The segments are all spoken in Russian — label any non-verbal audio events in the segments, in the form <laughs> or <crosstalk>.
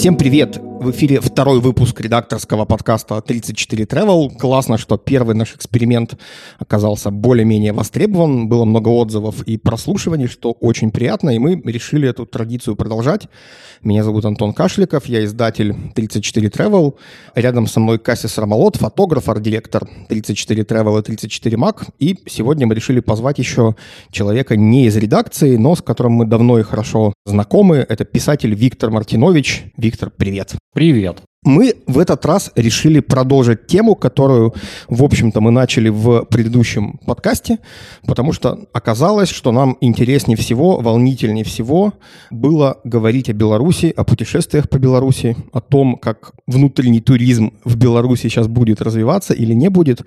Всем привет! В эфире второй выпуск редакторского подкаста 34 Travel. Классно, что первый наш эксперимент оказался более-менее востребован. Было много отзывов и прослушиваний, что очень приятно, и мы решили эту традицию продолжать. Меня зовут Антон Кашликов, я издатель 34 Travel. Рядом со мной Кассис Рамалот, фотограф, арт-директор 34 Travel и 34 Mac. И сегодня мы решили позвать еще человека не из редакции, но с которым мы давно и хорошо знакомы. Это писатель Виктор Мартинович. Виктор, привет. Привет. Мы в этот раз решили продолжить тему, которую, в общем-то, мы начали в предыдущем подкасте, потому что оказалось, что нам интереснее всего, волнительнее всего было говорить о Беларуси, о путешествиях по Беларуси, о том, как внутренний туризм в Беларуси сейчас будет развиваться или не будет.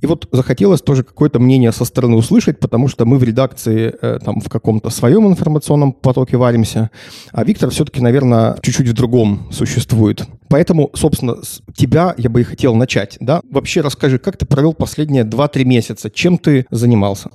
И вот захотелось тоже какое-то мнение со стороны услышать, потому что мы в редакции э, там в каком-то своем информационном потоке варимся, а Виктор все-таки, наверное, чуть-чуть в другом существует. Поэтому, собственно, с тебя я бы и хотел начать. Да? Вообще расскажи, как ты провел последние 2-3 месяца? Чем ты занимался?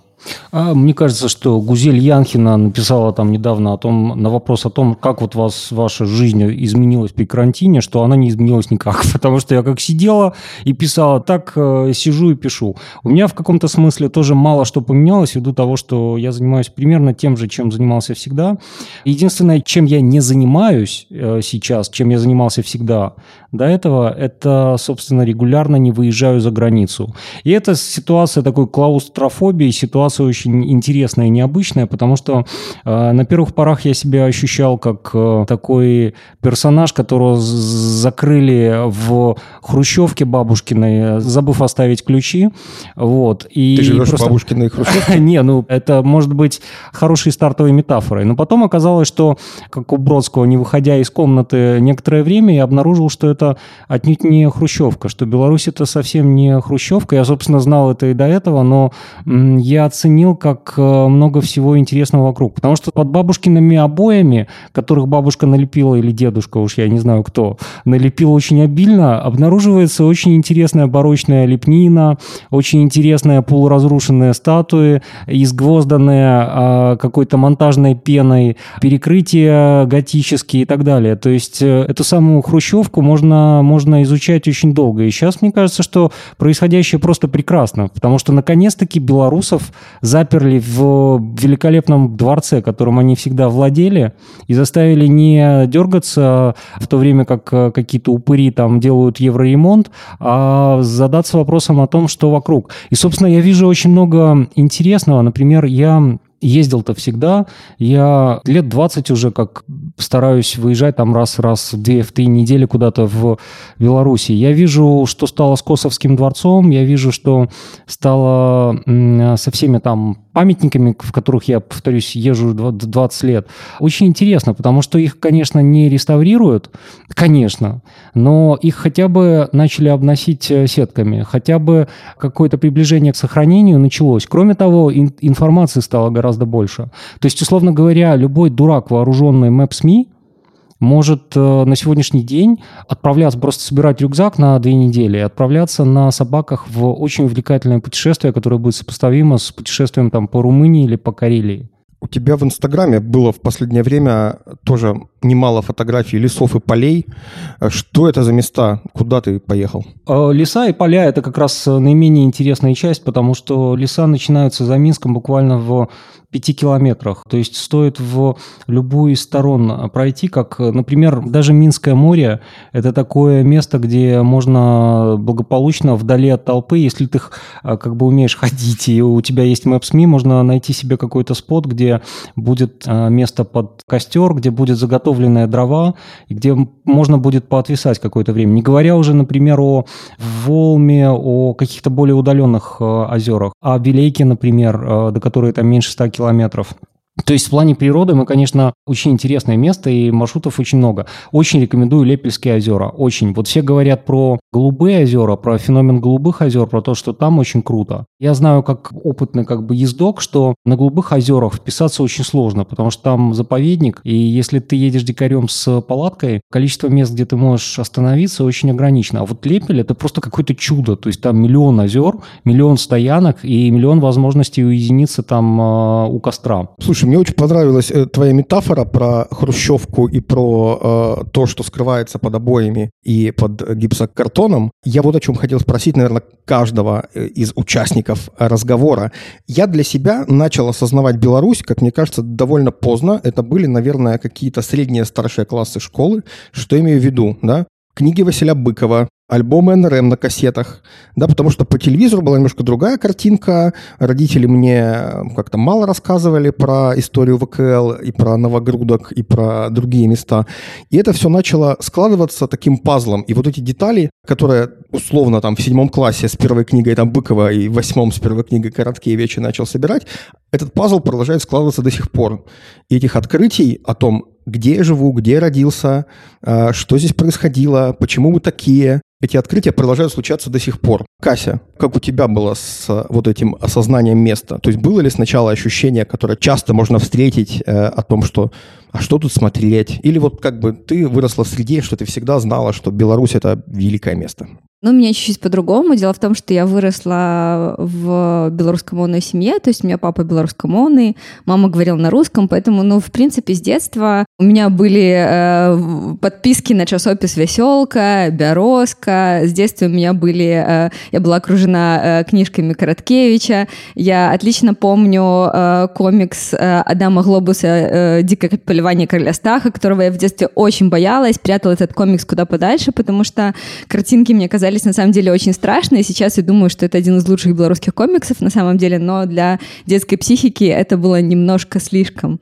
А, мне кажется, что Гузель Янхина написала там недавно о том, на вопрос о том, как вот вас ваша жизнь изменилась при карантине, что она не изменилась никак, <laughs> потому что я как сидела и писала, так э, сижу и пишу. У меня в каком-то смысле тоже мало что поменялось ввиду того, что я занимаюсь примерно тем же, чем занимался всегда. Единственное, чем я не занимаюсь э, сейчас, чем я занимался всегда до этого, это, собственно, регулярно не выезжаю за границу. И это ситуация такой клаустрофобии, ситуация очень интересная и необычная, потому что э, на первых порах я себя ощущал как э, такой персонаж, которого закрыли в хрущевке бабушкиной, забыв оставить ключи. Вот. И Ты живешь просто... в бабушкиной хрущевке? <laughs> Не, ну это может быть хорошей стартовой метафорой. Но потом оказалось, что, как у Бродского, не выходя из комнаты некоторое время, я обнаружил, что это отнюдь не хрущевка, что Беларусь это совсем не хрущевка. Я, собственно, знал это и до этого, но я оценил, как э, много всего интересного вокруг. Потому что под бабушкиными обоями, которых бабушка налепила, или дедушка, уж я не знаю кто, налепила очень обильно, обнаруживается очень интересная барочная лепнина, очень интересная полуразрушенная статуи, изгвозданные а, какой-то монтажной пеной, перекрытия готические и так далее. То есть э, эту самую хрущевку можно, можно изучать очень долго. И сейчас мне кажется, что происходящее просто прекрасно, потому что наконец-таки белорусов заперли в великолепном дворце, которым они всегда владели, и заставили не дергаться в то время, как э, какие-то упыри там делают евроремонт, а задаться вопросом о том, что вокруг. И, собственно, я вижу очень много интересного. Например, я ездил-то всегда. Я лет 20 уже как стараюсь выезжать там раз-раз в две, в три недели куда-то в Беларуси. Я вижу, что стало с Косовским дворцом, я вижу, что стало со всеми там памятниками, в которых я, повторюсь, езжу 20 лет. Очень интересно, потому что их, конечно, не реставрируют, конечно, но их хотя бы начали обносить э, сетками, хотя бы какое-то приближение к сохранению началось. Кроме того, информации стало гораздо больше. То есть, условно говоря, любой дурак, вооруженный Maps.me, может э, на сегодняшний день отправляться, просто собирать рюкзак на две недели и отправляться на собаках в очень увлекательное путешествие, которое будет сопоставимо с путешествием там, по Румынии или по Карелии. У тебя в Инстаграме было в последнее время тоже немало фотографий лесов и полей. Что это за места? Куда ты поехал? Э, леса и поля – это как раз наименее интересная часть, потому что леса начинаются за Минском буквально в пяти километрах. То есть стоит в любую из сторон пройти, как, например, даже Минское море – это такое место, где можно благополучно вдали от толпы, если ты как бы умеешь ходить, и у тебя есть Maps.me, можно найти себе какой-то спот, где будет место под костер, где будет заготовленная дрова, где можно будет поотвисать какое-то время. Не говоря уже, например, о Волме, о каких-то более удаленных а, озерах, а Белейке, например, до которой там меньше 100 километров километров. То есть в плане природы мы, конечно, очень интересное место, и маршрутов очень много. Очень рекомендую Лепельские озера. Очень. Вот все говорят про голубые озера, про феномен голубых озер, про то, что там очень круто. Я знаю, как опытный как бы ездок, что на голубых озерах вписаться очень сложно, потому что там заповедник, и если ты едешь дикарем с палаткой, количество мест, где ты можешь остановиться, очень ограничено. А вот Лепель – это просто какое-то чудо. То есть там миллион озер, миллион стоянок и миллион возможностей уединиться там э, у костра. Слушай, Слушай, мне очень понравилась э, твоя метафора про хрущевку и про э, то, что скрывается под обоями и под гипсокартоном. Я вот о чем хотел спросить, наверное, каждого э, из участников разговора. Я для себя начал осознавать Беларусь, как мне кажется, довольно поздно. Это были, наверное, какие-то средние старшие классы школы. Что имею в виду, да? Книги Василя Быкова, альбомы НРМ на кассетах, да, потому что по телевизору была немножко другая картинка, родители мне как-то мало рассказывали про историю ВКЛ и про Новогрудок и про другие места, и это все начало складываться таким пазлом, и вот эти детали, которые условно там в седьмом классе с первой книгой там Быкова и в восьмом с первой книгой Короткевича начал собирать, этот пазл продолжает складываться до сих пор. И этих открытий о том, где я живу, где я родился, а, что здесь происходило, почему мы такие, эти открытия продолжают случаться до сих пор. Кася, как у тебя было с э, вот этим осознанием места? То есть было ли сначала ощущение, которое часто можно встретить э, о том, что а что тут смотреть? Или вот как бы ты выросла в среде, что ты всегда знала, что Беларусь — это великое место? Ну, меня чуть-чуть по-другому. Дело в том, что я выросла в белорусскомонной семье, то есть у меня папа белорусскомонный, мама говорила на русском, поэтому, ну, в принципе, с детства у меня были э, подписки на часопис «Веселка», «Бярозка». С детства у меня были... Э, я была окружена э, книжками Короткевича. Я отлично помню э, комикс э, Адама Глобуса э, «Дикое поливание короля Стаха», которого я в детстве очень боялась, прятала этот комикс куда подальше, потому что картинки мне казались казались на самом деле очень страшные. Сейчас я думаю, что это один из лучших белорусских комиксов на самом деле, но для детской психики это было немножко слишком.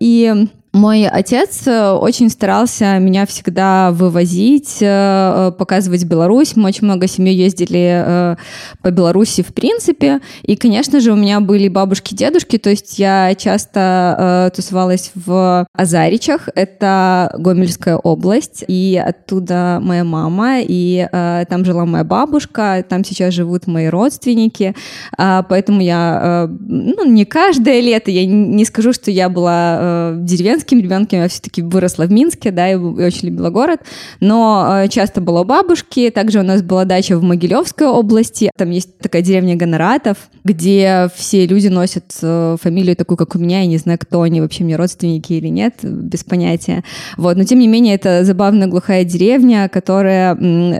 И мой отец э, очень старался меня всегда вывозить, э, показывать Беларусь. Мы очень много семьи ездили э, по Беларуси в принципе. И, конечно же, у меня были бабушки, дедушки. То есть я часто тусовалась в Азаричах. Это Гомельская область. И оттуда моя мама. И там жила моя бабушка. Там сейчас живут мои родственники. А, поэтому я, ну, не каждое лето, я не скажу, что я была деревенской деревенским ребенком, я все-таки выросла в Минске, да, и очень любила город, но э, часто была у бабушки, также у нас была дача в Могилевской области, там есть такая деревня Гоноратов, где все люди носят э, фамилию такую, как у меня, я не знаю, кто они, вообще мне родственники или нет, без понятия. Вот, но тем не менее, это забавная глухая деревня, которая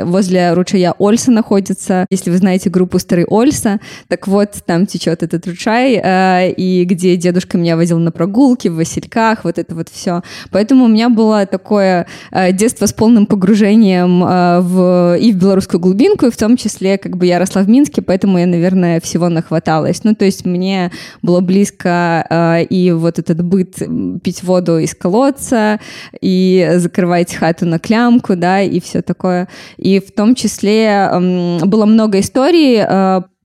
возле ручья Ольса находится. Если вы знаете группу Старый Ольса, так вот, там течет этот ручай, э, и где дедушка меня возил на прогулки в Васильках, вот это это вот все. Поэтому у меня было такое э, детство с полным погружением э, в, и в белорусскую глубинку, и в том числе, как бы я росла в Минске, поэтому я, наверное, всего нахваталась. Ну, то есть мне было близко э, и вот этот быт пить воду из колодца, и закрывать хату на клямку, да, и все такое. И в том числе было много историй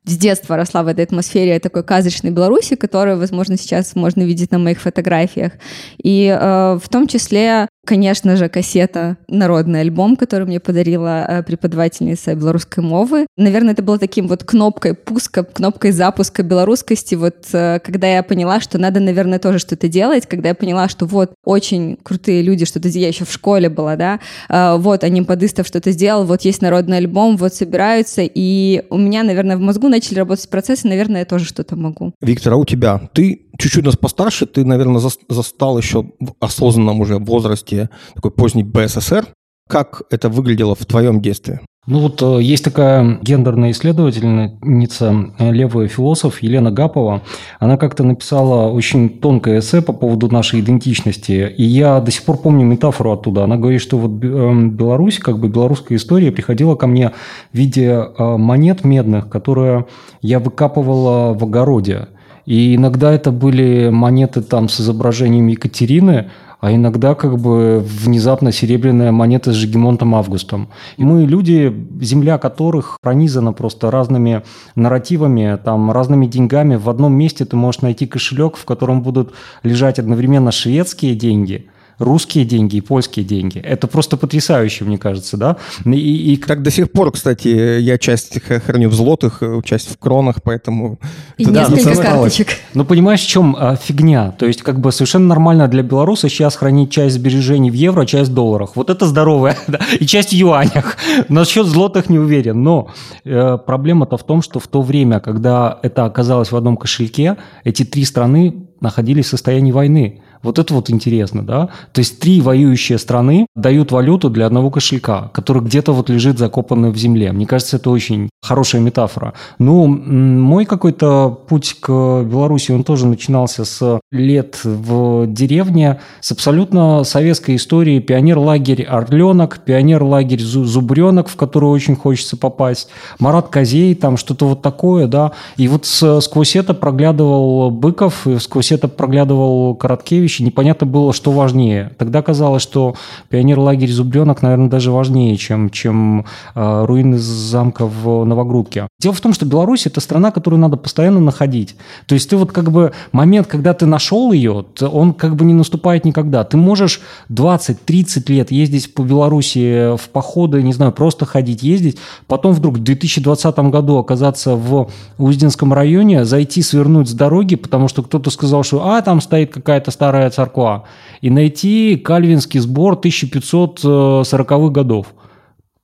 с детства росла в этой атмосфере такой казочной Беларуси, которую, возможно, сейчас можно видеть на моих фотографиях. И э, в том числе Конечно же, кассета «Народный альбом», который мне подарила э, преподавательница белорусской мовы. Наверное, это было таким вот кнопкой пуска, кнопкой запуска белорусскости, вот э, когда я поняла, что надо, наверное, тоже что-то делать, когда я поняла, что вот очень крутые люди, что-то я еще в школе была, да, э, вот они подыстав что-то сделал, вот есть народный альбом, вот собираются, и у меня, наверное, в мозгу начали работать процессы, наверное, я тоже что-то могу. Виктор, а у тебя? Ты чуть-чуть нас постарше, ты, наверное, застал еще в осознанном уже возрасте такой поздний БССР. Как это выглядело в твоем детстве? Ну вот э, есть такая гендерная исследовательница, э, левый философ Елена Гапова. Она как-то написала очень тонкое эссе по поводу нашей идентичности. И я до сих пор помню метафору оттуда. Она говорит, что вот эм, Беларусь, как бы белорусская история приходила ко мне в виде э, монет медных, которые я выкапывала в огороде. И иногда это были монеты там с изображением Екатерины, а иногда как бы внезапно серебряная монета с Жигемонтом Августом. И мы люди, земля которых пронизана просто разными нарративами, там, разными деньгами. В одном месте ты можешь найти кошелек, в котором будут лежать одновременно шведские деньги – русские деньги и польские деньги. Это просто потрясающе, мне кажется, да? И, и... Так до сих пор, кстати, я часть храню в злотых, часть в кронах, поэтому... И да, несколько карточек. Ну, понимаешь, в чем а, фигня? То есть, как бы совершенно нормально для белоруса сейчас хранить часть сбережений в евро, часть в долларах. Вот это здоровое, <laughs> да? и часть в юанях. <laughs> Насчет злотых не уверен. Но э, проблема-то в том, что в то время, когда это оказалось в одном кошельке, эти три страны находились в состоянии войны. Вот это вот интересно, да? То есть три воюющие страны дают валюту для одного кошелька, который где-то вот лежит закопанный в земле. Мне кажется, это очень хорошая метафора. Ну, мой какой-то путь к Беларуси, он тоже начинался с лет в деревне, с абсолютно советской истории. Пионер-лагерь «Орленок», пионер-лагерь «Зубренок», в который очень хочется попасть, Марат Козей, там что-то вот такое, да. И вот сквозь это проглядывал Быков, и сквозь это проглядывал Короткевич, вещи, непонятно было, что важнее. Тогда казалось, что пионер-лагерь Зубренок, наверное, даже важнее, чем, чем э, руины замка в Новогрудке. Дело в том, что Беларусь – это страна, которую надо постоянно находить. То есть ты вот как бы момент, когда ты нашел ее, он как бы не наступает никогда. Ты можешь 20-30 лет ездить по Беларуси в походы, не знаю, просто ходить, ездить, потом вдруг в 2020 году оказаться в Узденском районе, зайти, свернуть с дороги, потому что кто-то сказал, что а, там стоит какая-то старая Старая Церква, и найти кальвинский сбор 1540-х годов.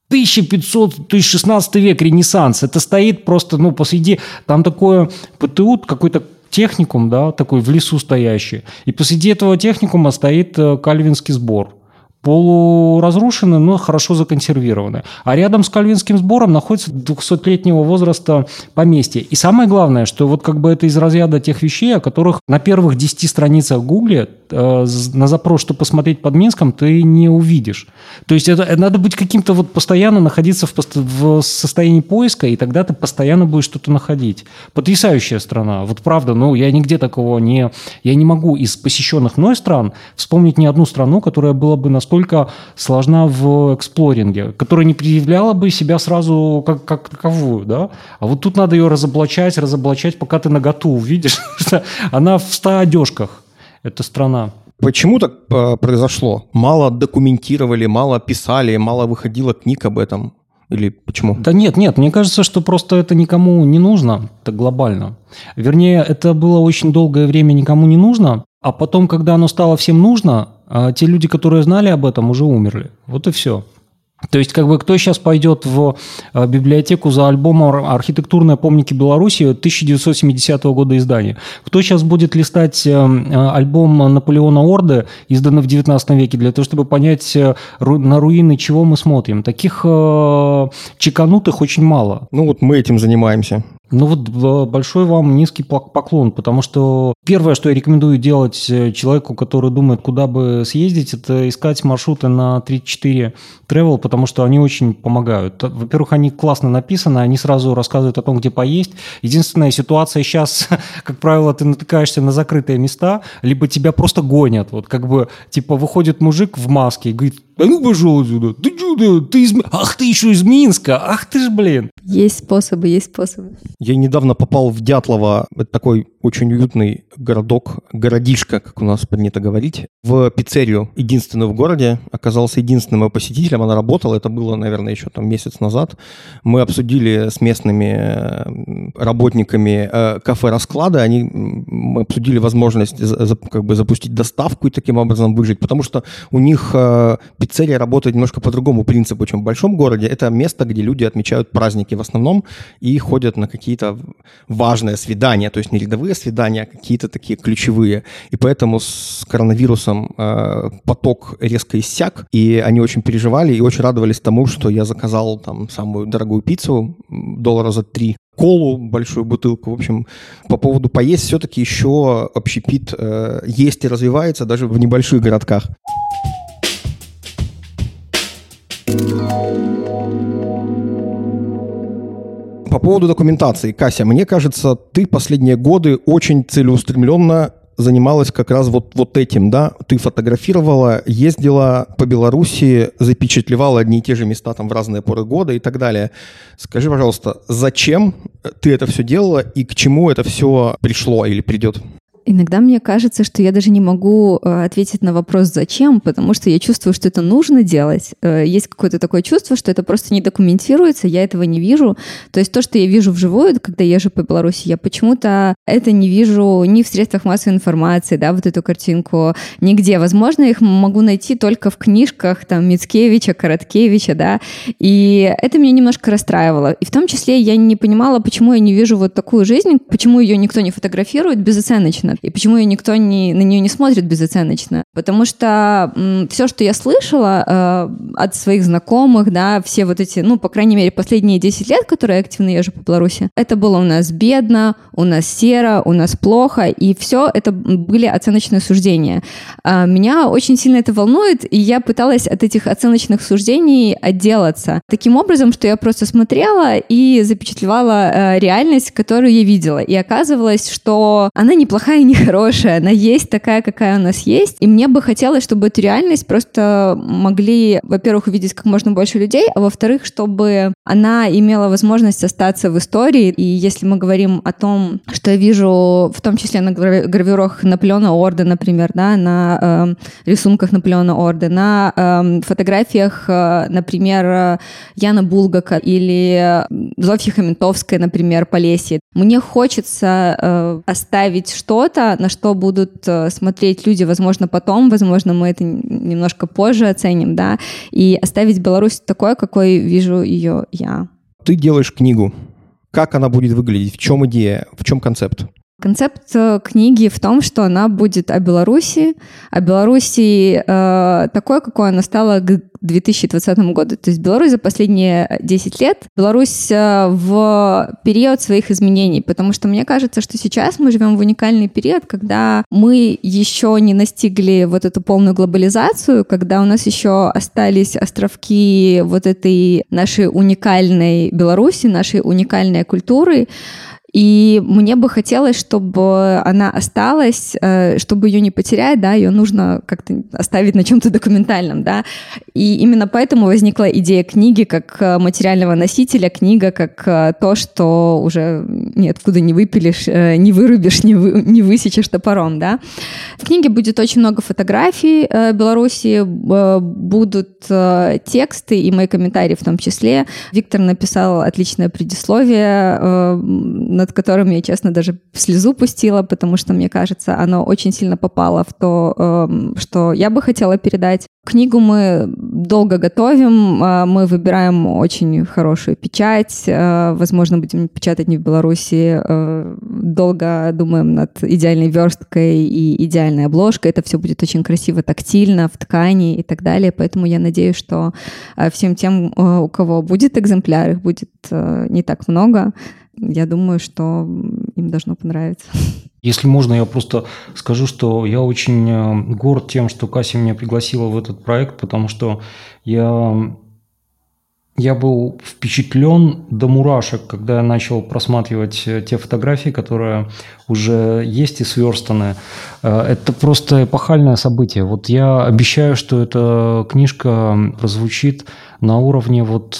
1500, то есть 16 век, Ренессанс. Это стоит просто, ну, посреди, там такое ПТУ, какой-то техникум, да, такой в лесу стоящий. И посреди этого техникума стоит э, кальвинский сбор полуразрушены, но хорошо законсервированы. А рядом с Кальвинским сбором находится 200-летнего возраста поместье. И самое главное, что вот как бы это из разряда тех вещей, о которых на первых 10 страницах Гугле э, на запрос, что посмотреть под Минском, ты не увидишь. То есть это, надо быть каким-то вот постоянно находиться в, в состоянии поиска, и тогда ты постоянно будешь что-то находить. Потрясающая страна. Вот правда, ну я нигде такого не... Я не могу из посещенных мной стран вспомнить ни одну страну, которая была бы настолько настолько сложна в эксплоринге, которая не предъявляла бы себя сразу как, как таковую, да? А вот тут надо ее разоблачать, разоблачать, пока ты наготу увидишь, <laughs> что она в ста одежках, эта страна. Почему так э, произошло? Мало документировали, мало писали, мало выходило книг об этом? Или почему? Да нет, нет, мне кажется, что просто это никому не нужно, так глобально. Вернее, это было очень долгое время никому не нужно, а потом, когда оно стало всем нужно, а те люди, которые знали об этом, уже умерли. Вот и все. То есть, как бы, кто сейчас пойдет в э, библиотеку за альбомом «Архитектурные помники Беларуси» 1970 года издания? Кто сейчас будет листать э, э, альбом Наполеона Орды, изданный в 19 веке, для того, чтобы понять, на руины чего мы смотрим? Таких чеканутых очень мало. Ну вот мы этим занимаемся. Ну вот большой вам низкий поклон, потому что первое, что я рекомендую делать э, человеку, который думает, куда бы съездить, это искать маршруты на 34 Travel, потому что они очень помогают. Во-первых, они классно написаны, они сразу рассказывают о том, где поесть. Единственная ситуация сейчас, <laughs> как правило, ты натыкаешься на закрытые места, либо тебя просто гонят. Вот как бы, типа, выходит мужик в маске и говорит, а ну пошел отсюда, ты чудо, ты из... Ах, ты еще из Минска, ах ты ж, блин. Есть способы, есть способы. Я недавно попал в Дятлово, это такой очень уютный городок, городишко, как у нас принято говорить, в пиццерию, единственную в городе, оказался единственным посетителем, она работала, это было, наверное, еще там месяц назад. Мы обсудили с местными э, работниками э, кафе расклада, они, мы обсудили возможность как бы запустить доставку и таким образом выжить, потому что у них пиццерия работает немножко по другому принципу, чем в большом городе. Это место, где люди отмечают праздники в основном и ходят на какие-то важные свидания, то есть не рядовые свидания, а какие-то такие ключевые. И поэтому с коронавирусом э, поток резко иссяк, и они очень переживали и очень радовались тому, что я заказал там самую дорогую пиццу, доллара за три, колу, большую бутылку. В общем, по поводу поесть все-таки еще общепит э, есть и развивается даже в небольших городках. По поводу документации, Кася, мне кажется, ты последние годы очень целеустремленно занималась как раз вот, вот этим, да? Ты фотографировала, ездила по Беларуси, запечатлевала одни и те же места там в разные поры года и так далее. Скажи, пожалуйста, зачем ты это все делала и к чему это все пришло или придет? Иногда мне кажется, что я даже не могу э, ответить на вопрос «зачем?», потому что я чувствую, что это нужно делать. Э, есть какое-то такое чувство, что это просто не документируется, я этого не вижу. То есть то, что я вижу вживую, когда езжу по Беларуси, я почему-то это не вижу ни в средствах массовой информации, да, вот эту картинку, нигде. Возможно, их могу найти только в книжках там Мицкевича, Короткевича, да, и это меня немножко расстраивало. И в том числе я не понимала, почему я не вижу вот такую жизнь, почему ее никто не фотографирует безоценочно. И почему ее никто не, на нее не смотрит безоценочно? Потому что м, все, что я слышала э, от своих знакомых, да, все вот эти, ну, по крайней мере, последние 10 лет, которые я активно езжу по Беларуси, это было у нас бедно, у нас серо, у нас плохо, и все это были оценочные суждения. А меня очень сильно это волнует, и я пыталась от этих оценочных суждений отделаться. Таким образом, что я просто смотрела и запечатлевала э, реальность, которую я видела. И оказывалось, что она неплохая <laughs> нехорошая, она есть такая, какая у нас есть. И мне бы хотелось, чтобы эту реальность просто могли, во-первых, увидеть как можно больше людей, а во-вторых, чтобы она имела возможность остаться в истории. И если мы говорим о том, что я вижу, в том числе на гравюрах Наполеона Орда, например, да, на э, рисунках Наполеона Орда, на э, фотографиях, э, например, Яна Булгака или Зофьи Хаментовской, например, Полесье. Мне хочется э, оставить что-то, что-то, на что будут э, смотреть люди, возможно, потом, возможно, мы это немножко позже оценим, да, и оставить Беларусь такой, какой вижу ее я. Ты делаешь книгу. Как она будет выглядеть? В чем идея? В чем концепт? Концепт э, книги в том, что она будет о Беларуси, о Беларуси э, такой, какой она стала к 2020 году. То есть Беларусь за последние 10 лет, Беларусь э, в период своих изменений, потому что мне кажется, что сейчас мы живем в уникальный период, когда мы еще не настигли вот эту полную глобализацию, когда у нас еще остались островки вот этой нашей уникальной Беларуси, нашей уникальной культуры, и мне бы хотелось, чтобы она осталась, э, чтобы ее не потерять, да, ее нужно как-то оставить на чем-то документальном, да. И именно поэтому возникла идея книги как э, материального носителя, книга как э, то, что уже ниоткуда не выпилишь, не вырубишь, не, вы, не высечешь топором, да. В книге будет очень много фотографий Беларуси, будут тексты и мои комментарии в том числе. Виктор написал отличное предисловие над которым я, честно, даже слезу пустила, потому что, мне кажется, оно очень сильно попало в то, эм, что я бы хотела передать. Книгу мы долго готовим, э, мы выбираем очень хорошую печать, э, возможно, будем печатать не в Беларуси, э, долго думаем над идеальной версткой и идеальной обложкой, это все будет очень красиво, тактильно, в ткани и так далее, поэтому я надеюсь, что всем тем, у кого будет экземпляр, их будет не так много, я думаю, что им должно понравиться. Если можно, я просто скажу, что я очень э, горд тем, что Кася меня пригласила в этот проект, потому что я, я был впечатлен до мурашек, когда я начал просматривать э, те фотографии, которые уже есть и сверстаны. Э, это просто эпохальное событие. Вот я обещаю, что эта книжка прозвучит на уровне вот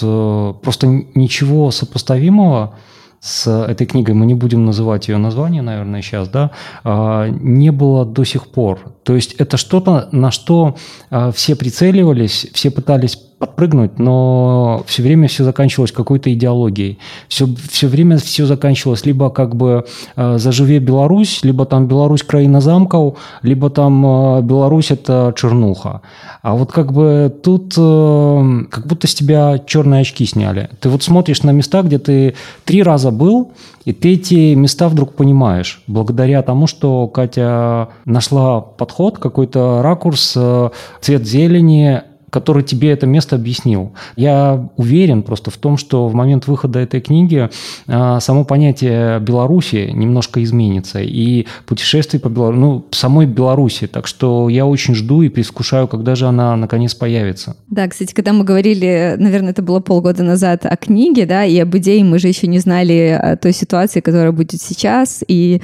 просто ничего сопоставимого – с этой книгой, мы не будем называть ее название, наверное, сейчас, да, а, не было до сих пор. То есть это что-то, на что а, все прицеливались, все пытались подпрыгнуть, но все время все заканчивалось какой-то идеологией. Все, все время все заканчивалось либо как бы э, «Заживе Беларусь», либо там «Беларусь краина замков», либо там э, «Беларусь – это чернуха». А вот как бы тут э, как будто с тебя черные очки сняли. Ты вот смотришь на места, где ты три раза был, и ты эти места вдруг понимаешь, благодаря тому, что Катя нашла подход, какой-то ракурс, цвет зелени, который тебе это место объяснил. Я уверен просто в том, что в момент выхода этой книги а, само понятие Беларуси немножко изменится. И путешествие по Беларуси, ну, самой Беларуси. Так что я очень жду и предвкушаю, когда же она наконец появится. Да, кстати, когда мы говорили, наверное, это было полгода назад о книге, да, и об идее, мы же еще не знали той ситуации, которая будет сейчас, и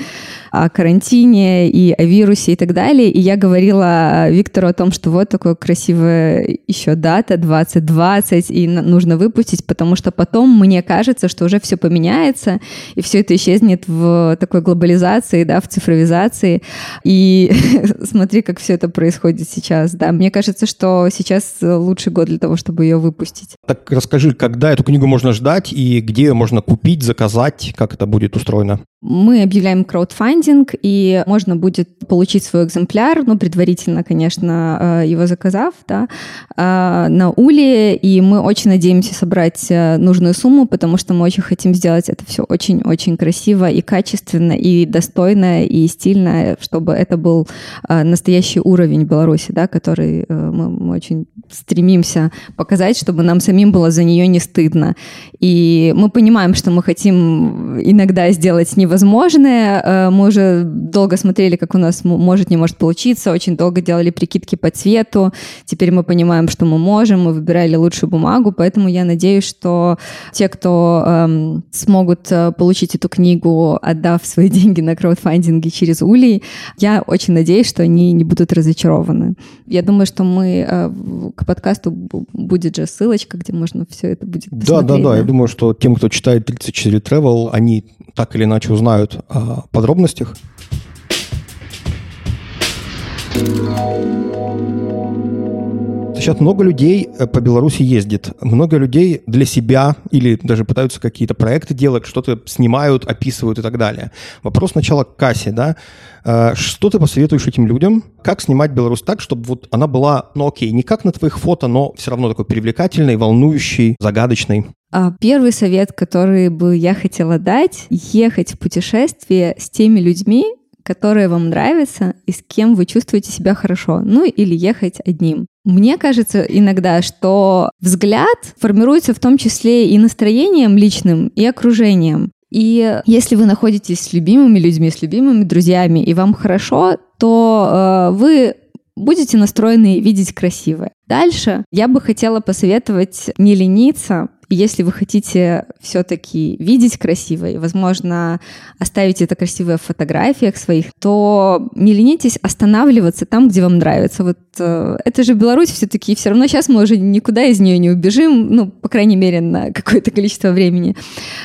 о карантине, и о вирусе и так далее. И я говорила Виктору о том, что вот такое красивое еще дата 2020, и нужно выпустить, потому что потом мне кажется, что уже все поменяется, и все это исчезнет в такой глобализации, да, в цифровизации. И <laughs> смотри, как все это происходит сейчас, да. Мне кажется, что сейчас лучший год для того, чтобы ее выпустить. Так расскажи, когда эту книгу можно ждать и где ее можно купить, заказать, как это будет устроено? Мы объявляем краудфандинг, и можно будет получить свой экземпляр, ну, предварительно, конечно, э, его заказав, да, э, на Уле, и мы очень надеемся собрать э, нужную сумму, потому что мы очень хотим сделать это все очень-очень красиво и качественно, и достойно, и стильно, чтобы это был настоящий уровень Беларуси, да, который мы, мы очень стремимся показать, чтобы нам самим было за нее не стыдно. И мы понимаем, что мы хотим иногда сделать невозможно, невозможное. Мы уже долго смотрели, как у нас может, не может получиться, очень долго делали прикидки по цвету. Теперь мы понимаем, что мы можем, мы выбирали лучшую бумагу, поэтому я надеюсь, что те, кто эм, смогут э, получить эту книгу, отдав свои <laughs> деньги на краудфандинге через Улей, я очень надеюсь, что они не будут разочарованы. Я думаю, что мы э, к подкасту будет же ссылочка, где можно все это будет посмотреть. Да, да, да. Я думаю, что тем, кто читает 34 Travel, они так или иначе узнают узнают о подробностях. Сейчас много людей э, по Беларуси ездит. Много людей для себя или даже пытаются какие-то проекты делать, что-то снимают, описывают и так далее. Вопрос сначала к кассе, да. Э, что ты посоветуешь этим людям? Как снимать Беларусь так, чтобы вот она была, ну окей, не как на твоих фото, но все равно такой привлекательной, волнующей, загадочной? А, первый совет, который бы я хотела дать, ехать в путешествие с теми людьми, которые вам нравятся и с кем вы чувствуете себя хорошо. Ну или ехать одним. Мне кажется иногда, что взгляд формируется в том числе и настроением личным, и окружением. И если вы находитесь с любимыми людьми, с любимыми друзьями, и вам хорошо, то э, вы будете настроены видеть красивое. Дальше я бы хотела посоветовать не лениться, если вы хотите все-таки видеть красиво и, возможно, оставить это красивое в фотографиях своих, то не ленитесь останавливаться там, где вам нравится. Вот э, это же Беларусь все-таки, все равно сейчас мы уже никуда из нее не убежим, ну, по крайней мере, на <laughs> какое-то количество времени.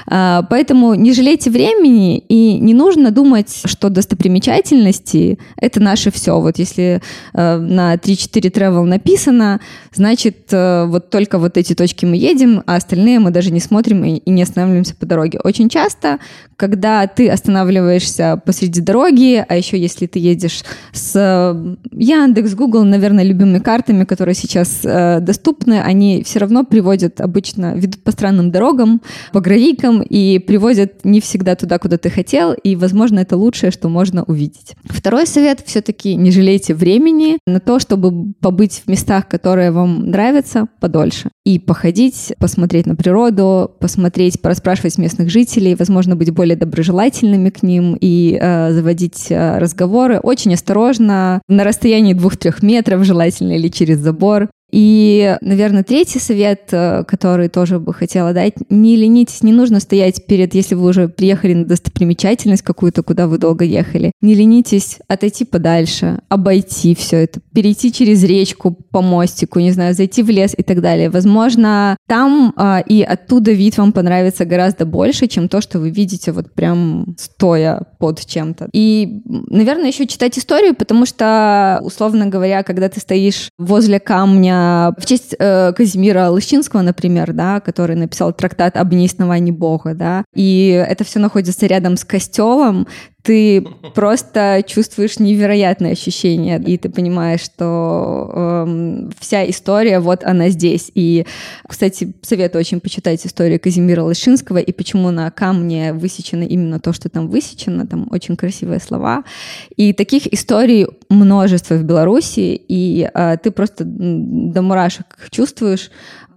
А, поэтому не жалейте времени и не нужно думать, что достопримечательности — это наше все. Вот если э, на 3-4 travel написано, значит, э, вот только вот эти точки мы едем, а остальные мы даже не смотрим и, и не останавливаемся по дороге. Очень часто, когда ты останавливаешься посреди дороги, а еще если ты едешь с э, Яндекс, Google, наверное, любимыми картами, которые сейчас э, доступны, они все равно приводят обычно, ведут по странным дорогам, по гравийкам и приводят не всегда туда, куда ты хотел, и, возможно, это лучшее, что можно увидеть. Второй совет все-таки не жалейте времени на то, чтобы побыть в местах, которые вам нравятся, подольше и походить, посмотреть посмотреть на природу, посмотреть, пораспрашивать местных жителей, возможно, быть более доброжелательными к ним и э, заводить э, разговоры. Очень осторожно, на расстоянии двух-трех метров желательно или через забор. И, наверное, третий совет, э, который тоже бы хотела дать, не ленитесь, не нужно стоять перед, если вы уже приехали на достопримечательность какую-то, куда вы долго ехали, не ленитесь отойти подальше, обойти все это, перейти через речку по мостику, не знаю, зайти в лес и так далее. Возможно, там а, и оттуда вид вам понравится гораздо больше, чем то, что вы видите вот прям стоя под чем-то. И, наверное, еще читать историю, потому что, условно говоря, когда ты стоишь возле камня, в честь э, Казимира Лыщинского, например, да, который написал трактат об неисновании Бога, да, и это все находится рядом с костелом, ты просто чувствуешь невероятное ощущение, и ты понимаешь, что э, вся история, вот она здесь. И, кстати, советую очень почитать историю Казимира Лышинского и почему на камне высечено именно то, что там высечено, там очень красивые слова. И таких историй множество в Беларуси, и э, ты просто до мурашек чувствуешь,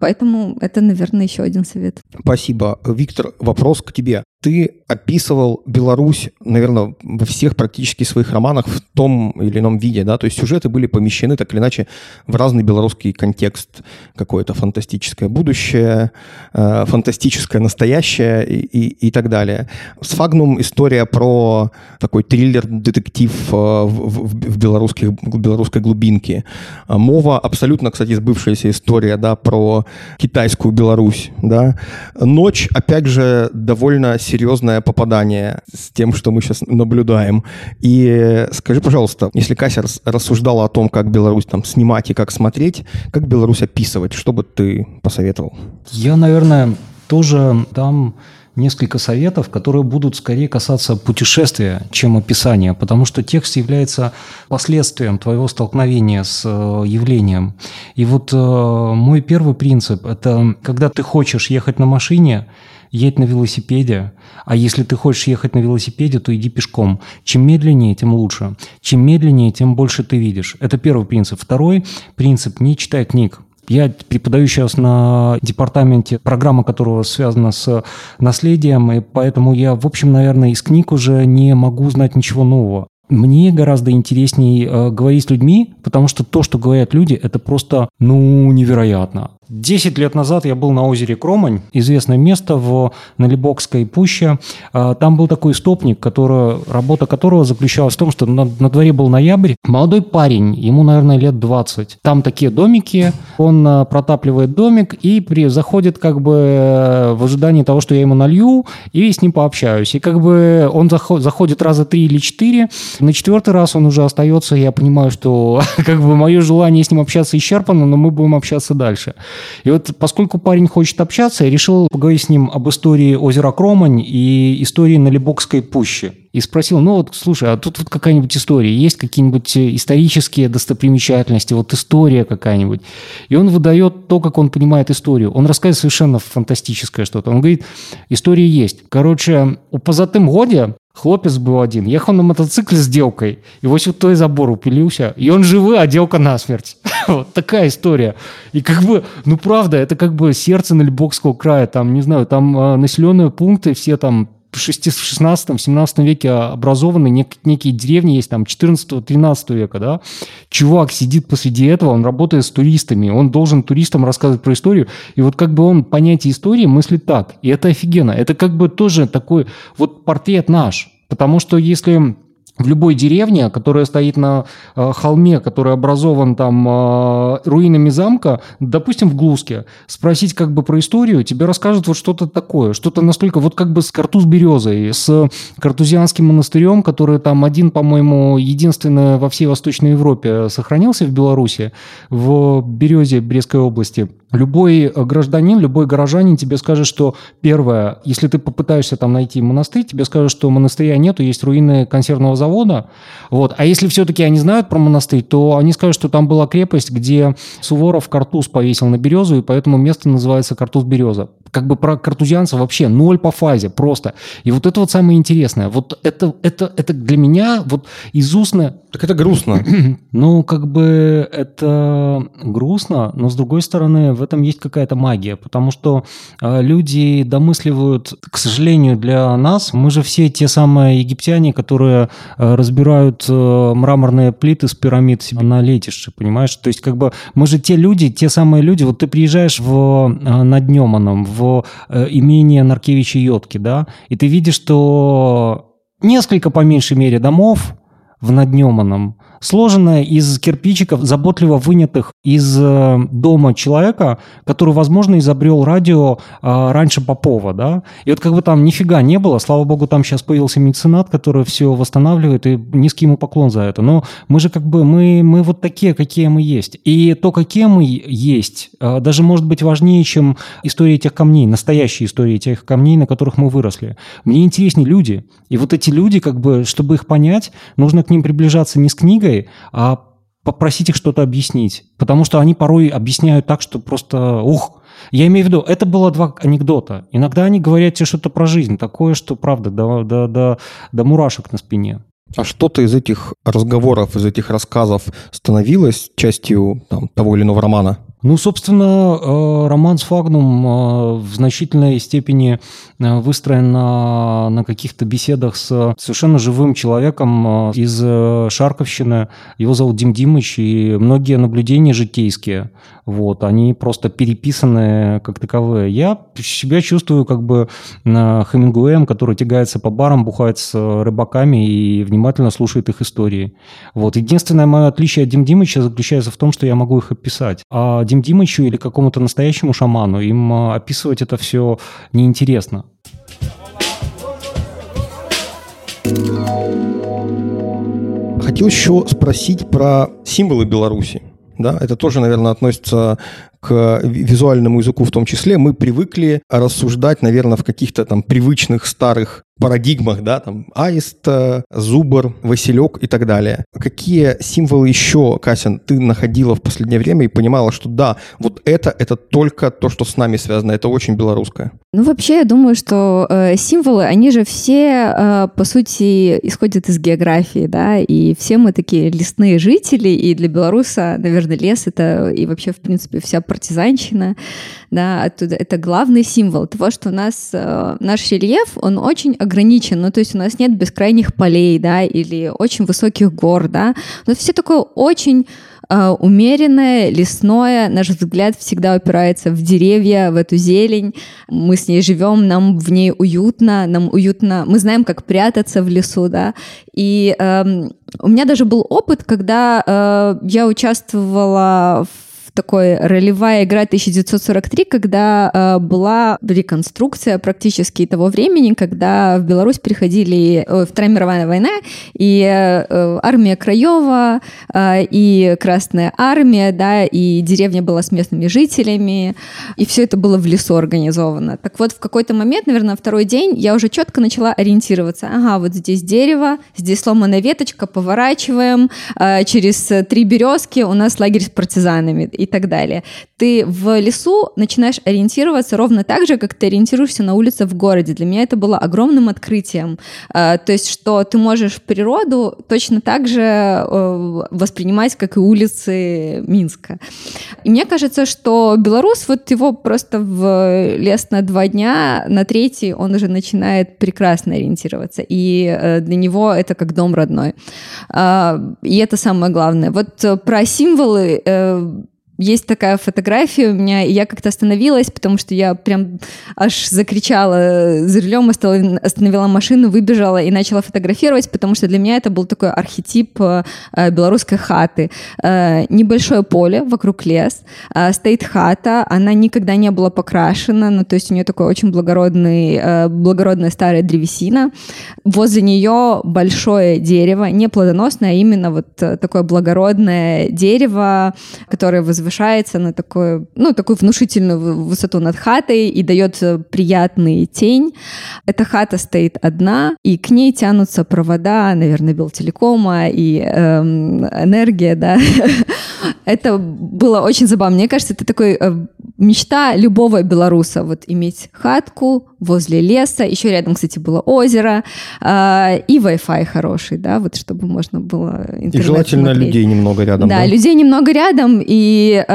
Поэтому это, наверное, еще один совет. Спасибо. Виктор, вопрос к тебе ты описывал Беларусь, наверное, во всех практически своих романах в том или ином виде, да, то есть сюжеты были помещены так или иначе в разный белорусский контекст, какое-то фантастическое будущее, э, фантастическое настоящее и, и, и так далее. Сфагнум история про такой триллер-детектив э, в, в, в, белорусских, в белорусской глубинке. Мова абсолютно, кстати, сбывшаяся история, да, про китайскую Беларусь, да. Ночь, опять же, довольно серьезное попадание с тем, что мы сейчас наблюдаем. И скажи, пожалуйста, если Кася рассуждала о том, как Беларусь там снимать и как смотреть, как Беларусь описывать, что бы ты посоветовал? Я, наверное, тоже дам несколько советов, которые будут скорее касаться путешествия, чем описания, потому что текст является последствием твоего столкновения с э, явлением. И вот э, мой первый принцип – это когда ты хочешь ехать на машине – едь на велосипеде, а если ты хочешь ехать на велосипеде, то иди пешком. Чем медленнее, тем лучше. Чем медленнее, тем больше ты видишь. Это первый принцип. Второй принцип – не читай книг. Я преподаю сейчас на департаменте, программа которого связана с наследием, и поэтому я, в общем, наверное, из книг уже не могу знать ничего нового. Мне гораздо интереснее э, говорить с людьми, потому что то, что говорят люди, это просто, ну, невероятно. Десять лет назад я был на озере Кромань, известное место в Налибокской пуще. А, там был такой стопник, который, работа которого заключалась в том, что на, на дворе был ноябрь. Молодой парень, ему, наверное, лет 20. Там такие домики, он а, протапливает домик и при, заходит как бы э, в ожидании того, что я ему налью, и с ним пообщаюсь. И как бы он заход, заходит раза три или четыре. На четвертый раз он уже остается, я понимаю, что <laughs> как бы мое желание с ним общаться исчерпано, но мы будем общаться дальше. И вот поскольку парень хочет общаться, я решил поговорить с ним об истории озера Кромань и истории Налибокской пущи. И спросил, ну вот, слушай, а тут вот какая-нибудь история, есть какие-нибудь исторические достопримечательности, вот история какая-нибудь. И он выдает то, как он понимает историю. Он рассказывает совершенно фантастическое что-то. Он говорит, история есть. Короче, у позатым годе Хлопец был один, ехал на мотоцикле с девкой, и вот вот той забор упилился, и он живой, а девка насмерть. <laughs> вот такая история. И как бы, ну правда, это как бы сердце Нальбокского края, там, не знаю, там э, населенные пункты все там в 16-17 веке образованы, нек- некие деревни есть, там, 14-13 века, да, чувак сидит посреди этого, он работает с туристами, он должен туристам рассказывать про историю, и вот как бы он понятие истории мыслит так, и это офигенно, это как бы тоже такой вот портрет наш, потому что если в любой деревне, которая стоит на э, холме, который образован там э, руинами замка, допустим, в Глуске, спросить как бы про историю, тебе расскажут вот что-то такое, что-то настолько, вот как бы с Картуз Березой, с Картузианским монастырем, который там один, по-моему, единственный во всей Восточной Европе сохранился в Беларуси, в Березе Брестской области – Любой э, гражданин, любой горожанин тебе скажет, что первое, если ты попытаешься там найти монастырь, тебе скажут, что монастыря нету, есть руины консервного завода. Вот. А если все-таки они знают про монастырь, то они скажут, что там была крепость, где Суворов картуз повесил на березу, и поэтому место называется картуз-береза. Как бы про картузианцев вообще ноль по фазе, просто. И вот это вот самое интересное. Вот это, это, это для меня вот из устно... Так это грустно. <clears throat> ну, как бы это грустно, но с другой стороны, в этом есть какая-то магия, потому что э, люди домысливают, к сожалению, для нас, мы же все те самые египтяне, которые э, разбирают э, мраморные плиты с пирамид себе на летище, понимаешь? То есть как бы мы же те люди, те самые люди, вот ты приезжаешь в, над Неманом, в имение Наркевича Йотки, да, и ты видишь, что несколько, по меньшей мере, домов, в Наднеманом, сложенная из кирпичиков, заботливо вынятых из э, дома человека, который, возможно, изобрел радио э, раньше Попова, да. И вот как бы там нифига не было, слава богу, там сейчас появился меценат, который все восстанавливает, и низкий ему поклон за это. Но мы же как бы, мы, мы вот такие, какие мы есть. И то, какие мы есть, э, даже может быть важнее, чем история этих камней, настоящие истории этих камней, на которых мы выросли. Мне интереснее люди. И вот эти люди, как бы, чтобы их понять, нужно к ним приближаться не с книгой, а попросить их что-то объяснить. Потому что они порой объясняют так, что просто ух. Я имею в виду, это было два анекдота. Иногда они говорят тебе что-то про жизнь, такое, что правда, до, до, до, до мурашек на спине. А что-то из этих разговоров, из этих рассказов становилось частью там, того или иного романа? Ну, собственно, э, роман «Сфагнум» э, в значительной степени э, выстроен на, на каких-то беседах с совершенно живым человеком из Шарковщины. Его зовут Дим Димыч, и многие наблюдения житейские, вот, они просто переписаны как таковые. Я себя чувствую как бы Хемингуэем, который тягается по барам, бухает с рыбаками и внимательно слушает их истории. Вот. Единственное мое отличие от Дим Димыча заключается в том, что я могу их описать. А Вадим Димычу или какому-то настоящему шаману, им а, описывать это все неинтересно. Хотел еще спросить про символы Беларуси. Да, это тоже, наверное, относится к визуальному языку в том числе. Мы привыкли рассуждать, наверное, в каких-то там привычных старых парадигмах, да, там аист, зубр, василек и так далее. Какие символы еще, Касин, ты находила в последнее время и понимала, что да, вот это, это только то, что с нами связано, это очень белорусское? Ну, вообще, я думаю, что э, символы, они же все, э, по сути, исходят из географии, да, и все мы такие лесные жители, и для белоруса, наверное, лес — это и вообще, в принципе, вся партизанщина, да, оттуда это главный символ того, что у нас э, наш рельеф, он очень ограничен, ну, то есть у нас нет бескрайних полей, да, или очень высоких гор, да, нас все такое очень э, умеренное, лесное, наш взгляд всегда упирается в деревья, в эту зелень, мы с ней живем, нам в ней уютно, нам уютно, мы знаем, как прятаться в лесу, да, и э, у меня даже был опыт, когда э, я участвовала в такой ролевая игра 1943, когда э, была реконструкция практически того времени, когда в Беларусь приходили э, Вторая мировая война, и э, армия Краева, э, и Красная армия, да, и деревня была с местными жителями, и все это было в лесу организовано. Так вот, в какой-то момент, наверное, второй день, я уже четко начала ориентироваться. Ага, вот здесь дерево, здесь сломанная веточка, поворачиваем, э, через три березки у нас лагерь с партизанами так далее. Ты в лесу начинаешь ориентироваться ровно так же, как ты ориентируешься на улице в городе. Для меня это было огромным открытием. А, то есть, что ты можешь природу точно так же э, воспринимать, как и улицы Минска. И мне кажется, что белорус, вот его просто в лес на два дня, на третий он уже начинает прекрасно ориентироваться. И э, для него это как дом родной. А, и это самое главное. Вот э, про символы есть такая фотография у меня, и я как-то остановилась, потому что я прям аж закричала за рулем, остановила машину, выбежала и начала фотографировать, потому что для меня это был такой архетип э, белорусской хаты. Э, небольшое поле, вокруг лес, э, стоит хата, она никогда не была покрашена, ну, то есть у нее такой очень благородный, благородная старая древесина. Возле нее большое дерево, не плодоносное, а именно вот такое благородное дерево, которое возвышается возвышается на такую, ну, такую внушительную высоту над хатой и дает э, приятный тень. Эта хата стоит одна, и к ней тянутся провода, наверное, Белтелекома и эм, энергия, да. <laughs> это было очень забавно. Мне кажется, это такой э, мечта любого белоруса, вот иметь хатку возле леса, еще рядом, кстати, было озеро, э, и Wi-Fi хороший, да, вот чтобы можно было И желательно смотреть. людей немного рядом, да? Да, людей немного рядом, и э,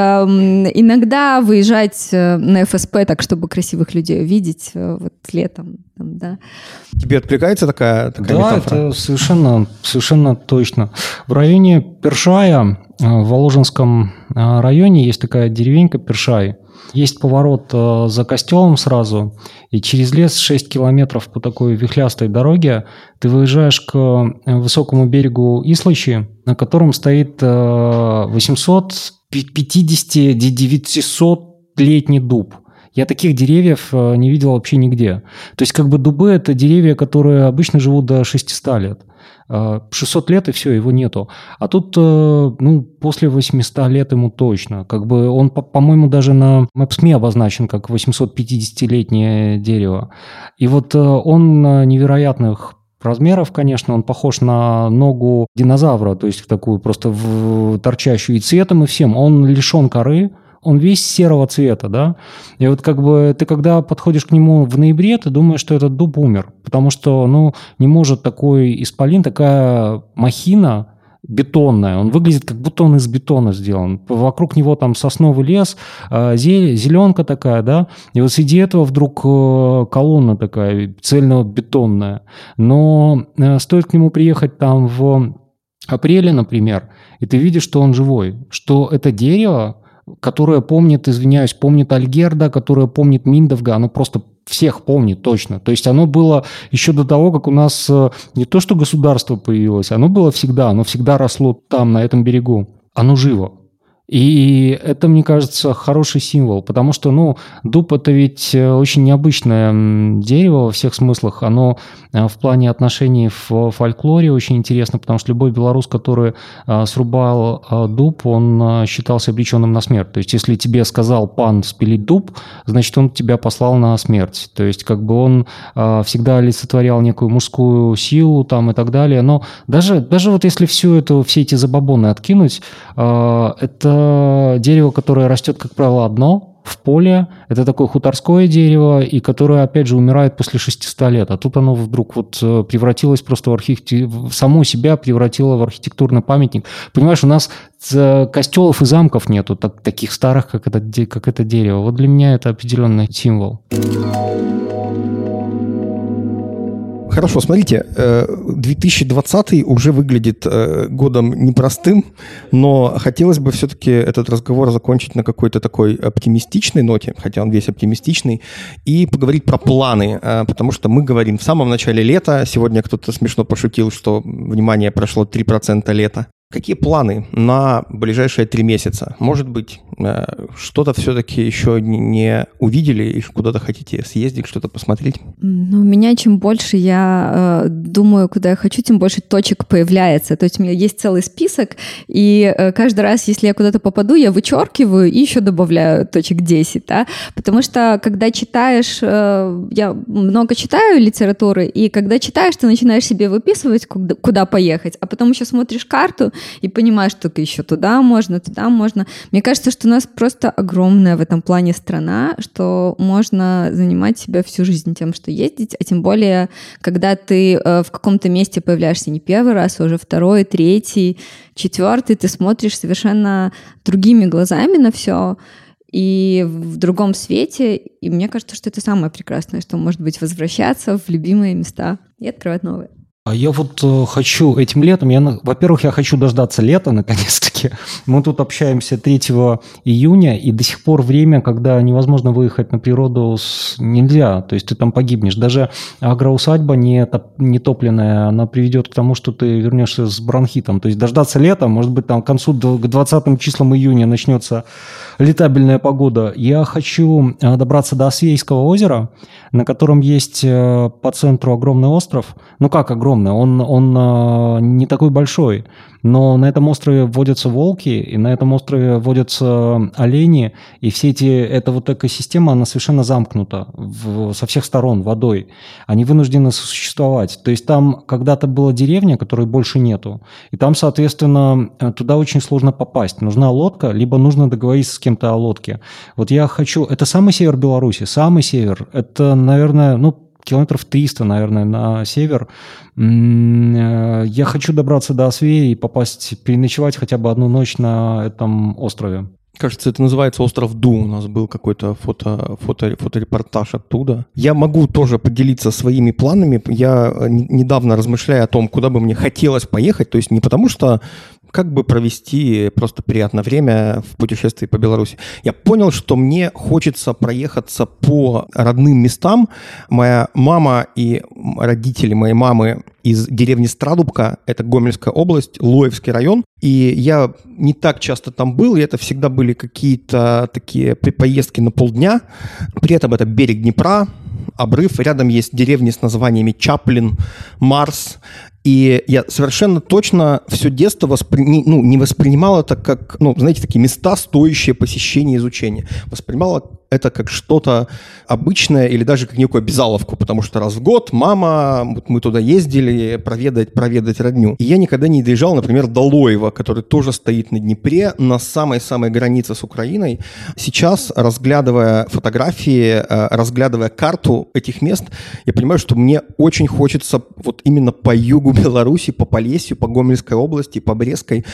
иногда выезжать э, на ФСП так, чтобы красивых людей увидеть э, вот летом, там, да. Тебе откликается такая, такая да, метафора? это совершенно, совершенно точно. В районе Першая, в Воложенском районе есть такая деревенька Першай – Есть поворот э, за костелом сразу, и через лес 6 километров по такой вихлястой дороге ты выезжаешь к высокому берегу Ислачи, на котором стоит 850-900 летний дуб – я таких деревьев э, не видел вообще нигде. То есть как бы дубы – это деревья, которые обычно живут до 600 лет. 600 э, лет и все, его нету. А тут, э, ну, после 800 лет ему точно. Как бы он, по-моему, даже на Maps.me обозначен как 850-летнее дерево. И вот он на невероятных размеров, конечно, он похож на ногу динозавра, то есть такую просто в, торчащую и цветом, и всем. Он лишен коры, он весь серого цвета, да, и вот как бы ты когда подходишь к нему в ноябре, ты думаешь, что этот дуб умер, потому что, ну, не может такой исполин, такая махина, бетонная. Он выглядит, как будто он из бетона сделан. Вокруг него там сосновый лес, а, зеленка такая, да. И вот среди этого вдруг э, колонна такая цельно-бетонная. Но э, стоит к нему приехать там в апреле, например, и ты видишь, что он живой, что это дерево, которая помнит, извиняюсь, помнит Альгерда, которая помнит Миндовга, оно просто всех помнит точно. То есть оно было еще до того, как у нас э, не то что государство появилось, оно было всегда, оно всегда росло там, на этом берегу. Оно живо. И это, мне кажется, хороший символ, потому что, ну, дуб это ведь э, очень необычное дерево во всех смыслах. Оно э, в плане отношений в фольклоре очень интересно, потому что любой белорус, который э, срубал дуб, он считался обреченным на смерть. То есть, если тебе сказал пан спилить дуб, значит, он тебя послал на смерть. То есть, как бы он всегда олицетворял некую мужскую силу там и так далее. Но даже, даже вот если все это, все эти забабоны откинуть, это дерево, которое растет, как правило, одно в поле. Это такое хуторское дерево, и которое, опять же, умирает после 600 лет. А тут оно вдруг вот э, превратилось просто в архитектуру, само себя превратило в архитектурный памятник. Понимаешь, у нас костелов и замков нету так, таких старых, как это, как это дерево. Вот для меня это определенный символ. Хорошо, смотрите, 2020 э, уже выглядит э, годом непростым, но хотелось бы все-таки этот разговор закончить на какой-то такой оптимистичной ноте, хотя он весь оптимистичный, и поговорить про планы, э, потому что мы говорим в самом начале лета, сегодня кто-то смешно пошутил, что, внимание, прошло 3% лета. Какие планы на ближайшие три месяца? Может быть, э, что-то все-таки еще не увидели и куда-то хотите съездить, что-то посмотреть? Ну, у меня чем больше я э, думаю, куда я хочу, тем больше точек появляется. То есть у меня есть целый список, и э, каждый раз, если я куда-то попаду, я вычеркиваю и еще добавляю точек 10, да? Потому что когда читаешь, э, я много читаю литературы, и когда читаешь, ты начинаешь себе выписывать, куда, куда поехать, а потом еще смотришь карту, и понимаешь, что еще туда можно, туда можно. Мне кажется, что у нас просто огромная в этом плане страна, что можно занимать себя всю жизнь тем, что ездить, а тем более, когда ты э, в каком-то месте появляешься не первый раз, а уже второй, третий, четвертый, ты смотришь совершенно другими глазами на все, и в другом свете. И мне кажется, что это самое прекрасное, что может быть возвращаться в любимые места и открывать новые. А я вот э, хочу этим летом, я, во-первых, я хочу дождаться лета, <laughs> наконец-таки. Мы тут общаемся 3 июня, и до сих пор время, когда невозможно выехать на природу, с... нельзя. То есть ты там погибнешь. Даже агроусадьба не, не топленная, она приведет к тому, что ты вернешься с бронхитом. То есть дождаться лета, может быть, там к концу, к 20 числам июня начнется летабельная погода. Я хочу э, добраться до Освейского озера, на котором есть э, по центру огромный остров. Ну как огромный? Он, он э, не такой большой. Но на этом острове водятся волки, и на этом острове водятся олени, и все эти, эта вот экосистема, она совершенно замкнута в, со всех сторон водой. Они вынуждены существовать. То есть там когда-то была деревня, которой больше нету, и там, соответственно, туда очень сложно попасть. Нужна лодка, либо нужно договориться с кем-то о лодке. Вот я хочу... Это самый север Беларуси, самый север. Это, наверное, ну, километров 300, наверное, на север. Э, я хочу добраться до Освеи и попасть, переночевать хотя бы одну ночь на этом острове. Кажется, это называется остров Ду. У нас был какой-то фото, фото, фоторепортаж оттуда. Я могу тоже поделиться своими планами. Я недавно размышляю о том, куда бы мне хотелось поехать. То есть не потому, что как бы провести просто приятное время в путешествии по Беларуси. Я понял, что мне хочется проехаться по родным местам. Моя мама и родители моей мамы из деревни Страдубка, это Гомельская область, Лоевский район. И я не так часто там был, и это всегда были какие-то такие поездки на полдня. При этом это берег Днепра, обрыв. Рядом есть деревни с названиями Чаплин, Марс. И я совершенно точно все детство воспри... ну, не воспринимал это как, ну, знаете, такие места, стоящие посещения изучения. Воспринимал это как что-то обычное или даже как некую обязаловку, потому что раз в год мама, мы туда ездили проведать, проведать родню. И я никогда не доезжал, например, до Лоева, который тоже стоит на Днепре, на самой-самой границе с Украиной. Сейчас, разглядывая фотографии, э, разглядывая карту этих мест, я понимаю, что мне очень хочется вот именно по югу Беларуси, по Полесью, по Гомельской области, по Брестской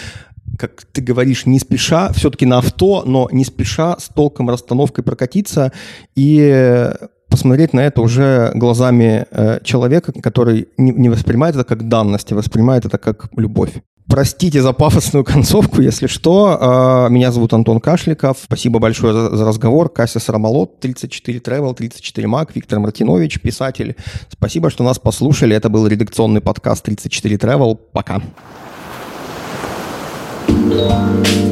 как ты говоришь, не спеша, все-таки на авто, но не спеша с толком расстановкой прокатиться и посмотреть на это уже глазами э, человека, который не, не воспринимает это как данность, а воспринимает это как любовь. Простите за пафосную концовку, если что. Э, меня зовут Антон Кашликов. Спасибо большое за, разговор. Кася Сарамолот, 34 Travel, 34 Mac, Виктор Мартинович, писатель. Спасибо, что нас послушали. Это был редакционный подкаст 34 Travel. Пока. Пока.